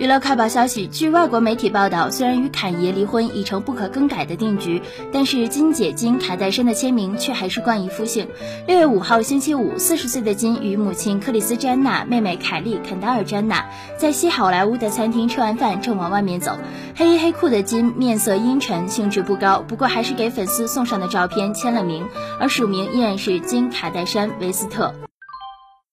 娱乐快报消息据外国媒体报道虽然与侃爷离婚已成不可更改的定局但是金姐金卡戴珊的签名却还是冠以夫姓。六月五号星期五四十岁的金与母亲克里斯詹娜妹妹凯莉肯达尔詹娜。在西好莱坞的餐厅吃完饭正往外面走。黑衣黑裤的金面色阴沉兴致不高不过还是给粉丝送上的照片签了名而署名依然是金卡戴珊维斯特。